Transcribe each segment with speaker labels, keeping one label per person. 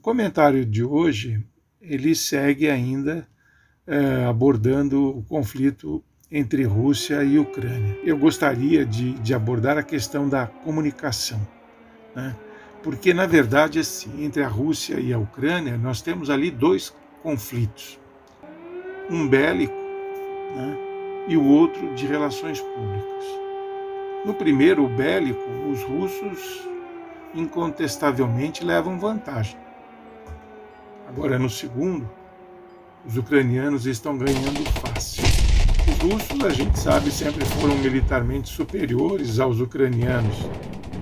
Speaker 1: O comentário de hoje ele segue ainda é, abordando o conflito entre Rússia e Ucrânia. Eu gostaria de, de abordar a questão da comunicação, né? porque na verdade assim, entre a Rússia e a Ucrânia nós temos ali dois conflitos, um bélico né? e o outro de relações públicas. No primeiro, o bélico, os russos incontestavelmente levam vantagem. Agora, no segundo, os ucranianos estão ganhando fácil. Os russos, a gente sabe, sempre foram militarmente superiores aos ucranianos.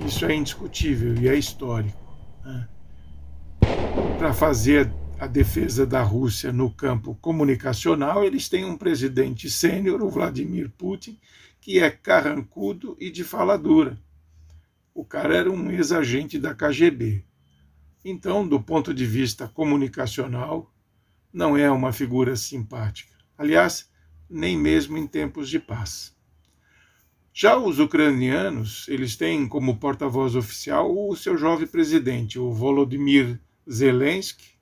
Speaker 1: Isso é indiscutível e é histórico. Né? Para fazer a defesa da Rússia no campo comunicacional, eles têm um presidente sênior, o Vladimir Putin, que é carrancudo e de fala dura. O cara era um ex-agente da KGB. Então, do ponto de vista comunicacional, não é uma figura simpática. Aliás, nem mesmo em tempos de paz. Já os ucranianos, eles têm como porta-voz oficial o seu jovem presidente, o Volodymyr Zelensky,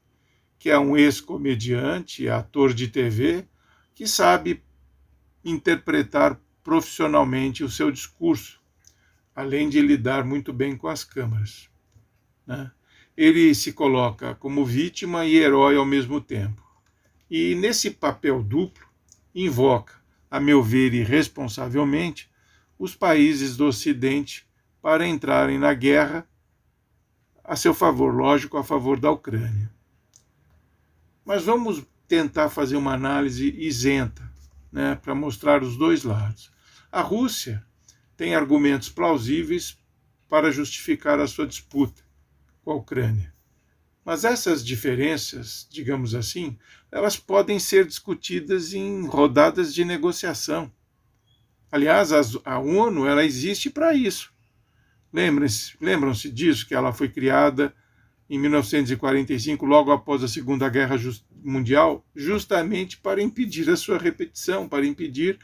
Speaker 1: que é um ex-comediante, ator de TV, que sabe interpretar profissionalmente o seu discurso, além de lidar muito bem com as câmaras. Né? Ele se coloca como vítima e herói ao mesmo tempo. E nesse papel duplo, invoca, a meu ver irresponsavelmente, os países do Ocidente para entrarem na guerra a seu favor, lógico, a favor da Ucrânia. Mas vamos tentar fazer uma análise isenta, né, para mostrar os dois lados. A Rússia tem argumentos plausíveis para justificar a sua disputa com a Ucrânia. Mas essas diferenças, digamos assim, elas podem ser discutidas em rodadas de negociação. Aliás, a ONU ela existe para isso. Lembram-se disso, que ela foi criada em 1945, logo após a Segunda Guerra Mundial, justamente para impedir a sua repetição, para impedir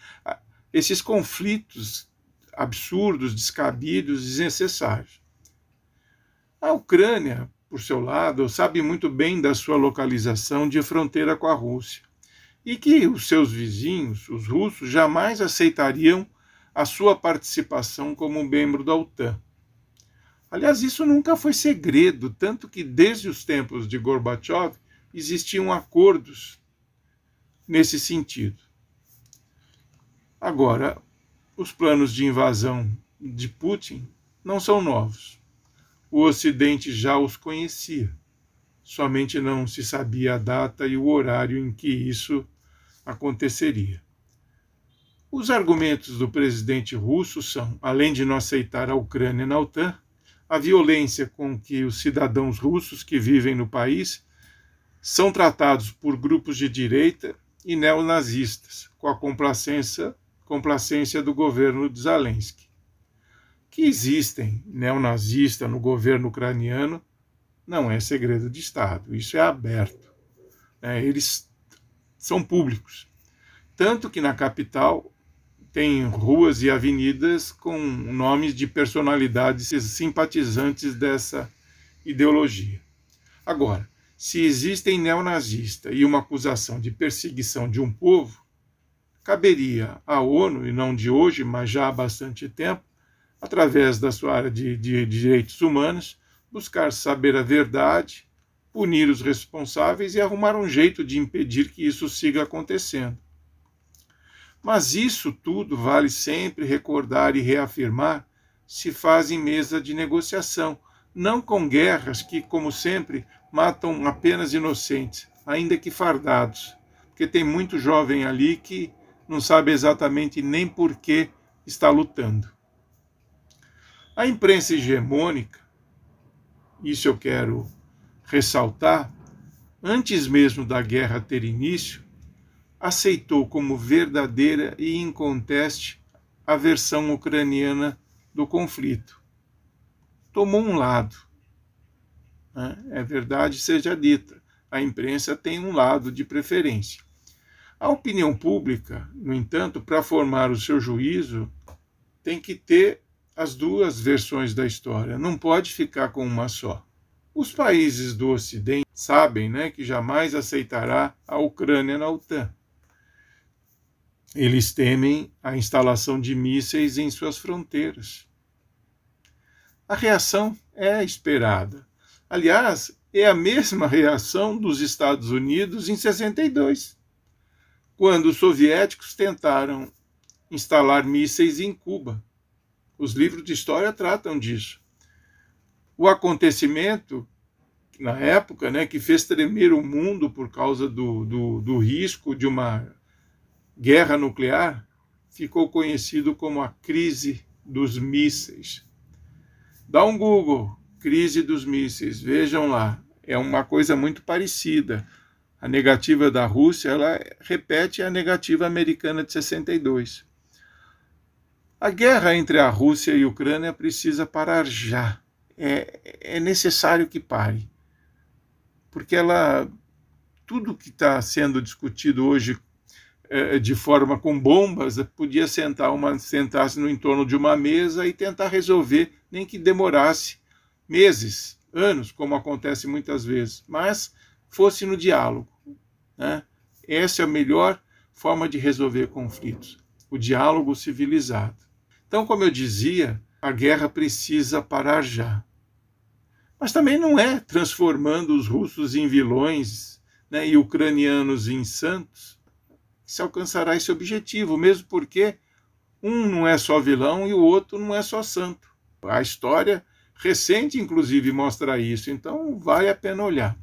Speaker 1: esses conflitos absurdos, descabidos, desnecessários. A Ucrânia, por seu lado, sabe muito bem da sua localização de fronteira com a Rússia e que os seus vizinhos, os russos, jamais aceitariam a sua participação como membro da OTAN. Aliás, isso nunca foi segredo, tanto que desde os tempos de Gorbachev existiam acordos nesse sentido. Agora, os planos de invasão de Putin não são novos. O Ocidente já os conhecia, somente não se sabia a data e o horário em que isso aconteceria. Os argumentos do presidente russo são, além de não aceitar a Ucrânia na OTAN, a violência com que os cidadãos russos que vivem no país são tratados por grupos de direita e neonazistas, com a complacência complacência do governo de Zelensky. Que existem neonazistas no governo ucraniano não é segredo de Estado, isso é aberto. É, eles são públicos. Tanto que na capital tem ruas e avenidas com nomes de personalidades simpatizantes dessa ideologia. Agora, se existem neonazistas e uma acusação de perseguição de um povo, caberia à ONU, e não de hoje, mas já há bastante tempo, através da sua área de, de, de direitos humanos, buscar saber a verdade, punir os responsáveis e arrumar um jeito de impedir que isso siga acontecendo. Mas isso tudo vale sempre recordar e reafirmar se faz em mesa de negociação, não com guerras que, como sempre, matam apenas inocentes, ainda que fardados, porque tem muito jovem ali que não sabe exatamente nem por que está lutando. A imprensa hegemônica, isso eu quero ressaltar, antes mesmo da guerra ter início, aceitou como verdadeira e inconteste a versão ucraniana do conflito. Tomou um lado. Né? É verdade, seja dita. A imprensa tem um lado de preferência. A opinião pública, no entanto, para formar o seu juízo, tem que ter as duas versões da história, não pode ficar com uma só. Os países do Ocidente sabem né, que jamais aceitará a Ucrânia na OTAN. Eles temem a instalação de mísseis em suas fronteiras. A reação é esperada. Aliás, é a mesma reação dos Estados Unidos em 62, quando os soviéticos tentaram instalar mísseis em Cuba. Os livros de história tratam disso. O acontecimento, na época, né, que fez tremer o mundo por causa do, do, do risco de uma guerra nuclear, ficou conhecido como a crise dos mísseis. Dá um Google, crise dos mísseis, vejam lá, é uma coisa muito parecida. A negativa da Rússia, ela repete a negativa americana de 62. A guerra entre a Rússia e a Ucrânia precisa parar já. É, é necessário que pare. Porque ela. Tudo que está sendo discutido hoje é, de forma com bombas, podia sentar uma, sentar-se no entorno de uma mesa e tentar resolver, nem que demorasse meses, anos, como acontece muitas vezes, mas fosse no diálogo. Né? Essa é a melhor forma de resolver conflitos, o diálogo civilizado. Então, como eu dizia, a guerra precisa parar já. Mas também não é transformando os russos em vilões né, e ucranianos em santos que se alcançará esse objetivo, mesmo porque um não é só vilão e o outro não é só santo. A história recente, inclusive, mostra isso, então vale a pena olhar.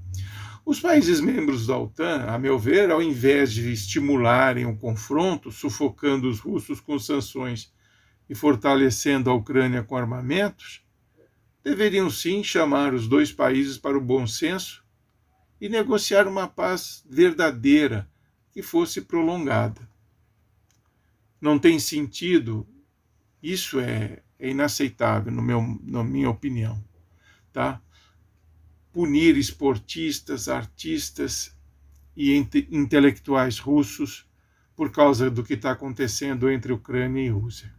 Speaker 1: Os países membros da OTAN, a meu ver, ao invés de estimularem o confronto, sufocando os russos com sanções e fortalecendo a Ucrânia com armamentos, deveriam sim chamar os dois países para o bom senso e negociar uma paz verdadeira que fosse prolongada. Não tem sentido, isso é, é inaceitável, no meu, na minha opinião, tá? punir esportistas, artistas e intelectuais russos por causa do que está acontecendo entre Ucrânia e Rússia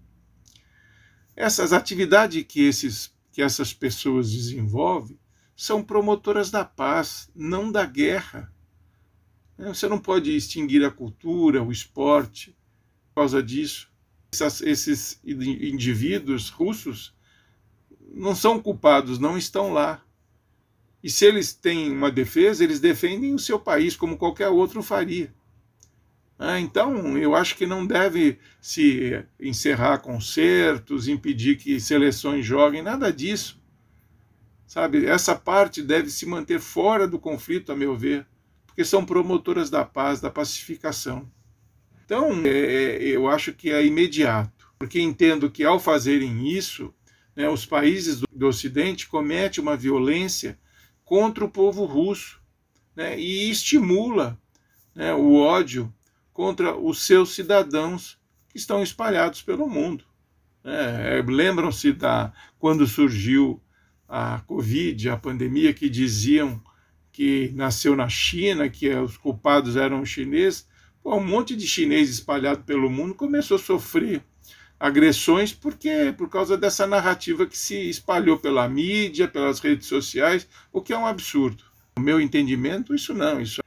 Speaker 1: essas atividades que, esses, que essas pessoas desenvolvem são promotoras da paz, não da guerra. É, você não pode extinguir a cultura, o esporte, por causa disso. Essas, esses indivíduos russos não são culpados, não estão lá. E se eles têm uma defesa, eles defendem o seu país como qualquer outro faria. Ah, então, eu acho que não deve se encerrar concertos, impedir que seleções joguem, nada disso. Sabe, essa parte deve se manter fora do conflito, a meu ver, porque são promotoras da paz, da pacificação. Então, é, é eu acho que é imediato, porque entendo que ao fazerem isso, né, os países do, Ocidente cometem uma violência contra o povo russo né, e estimula né, o ódio contra os seus cidadãos que estão espalhados pelo mundo. É, é, Lembram-se da quando surgiu a Covid, a pandemia, que diziam que nasceu na China, que os culpados eram chineses. Um monte de chinês espalhado pelo mundo começou a sofrer agressões porque por causa dessa narrativa que se espalhou pela mídia, pelas redes sociais, o que é um absurdo. No meu entendimento, isso não, isso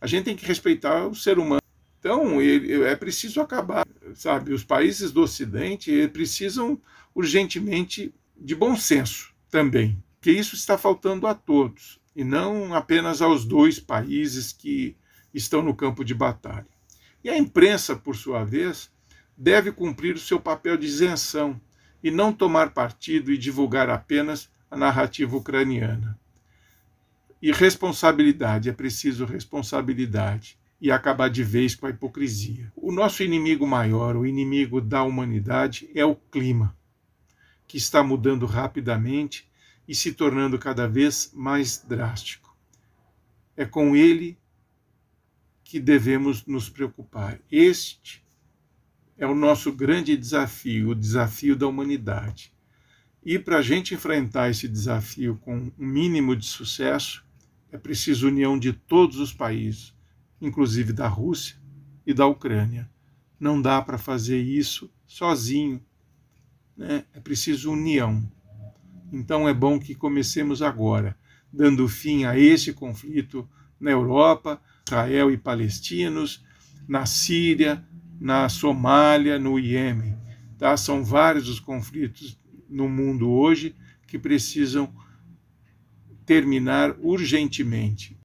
Speaker 1: a gente tem que respeitar o ser humano. Então, é preciso acabar, sabe? Os países do Ocidente precisam urgentemente de bom senso também, que isso está faltando a todos, e não apenas aos dois países que estão no campo de batalha. E a imprensa, por sua vez, deve cumprir o seu papel de isenção e não tomar partido e divulgar apenas a narrativa ucraniana. E responsabilidade, é preciso responsabilidade e acabar de vez com a hipocrisia. O nosso inimigo maior, o inimigo da humanidade, é o clima, que está mudando rapidamente e se tornando cada vez mais drástico. É com ele que devemos nos preocupar. Este é o nosso grande desafio, o desafio da humanidade. E para a gente enfrentar esse desafio com um mínimo de sucesso, é preciso união de todos os países inclusive da Rússia e da Ucrânia. Não dá para fazer isso sozinho. Né? É preciso união. Então é bom que comecemos agora. dando fim a esse conflito na Europa, Israel e palestinos, na Síria, na Somália, no Iêmen. Tá? São vários os conflitos no mundo hoje que precisam terminar urgentemente.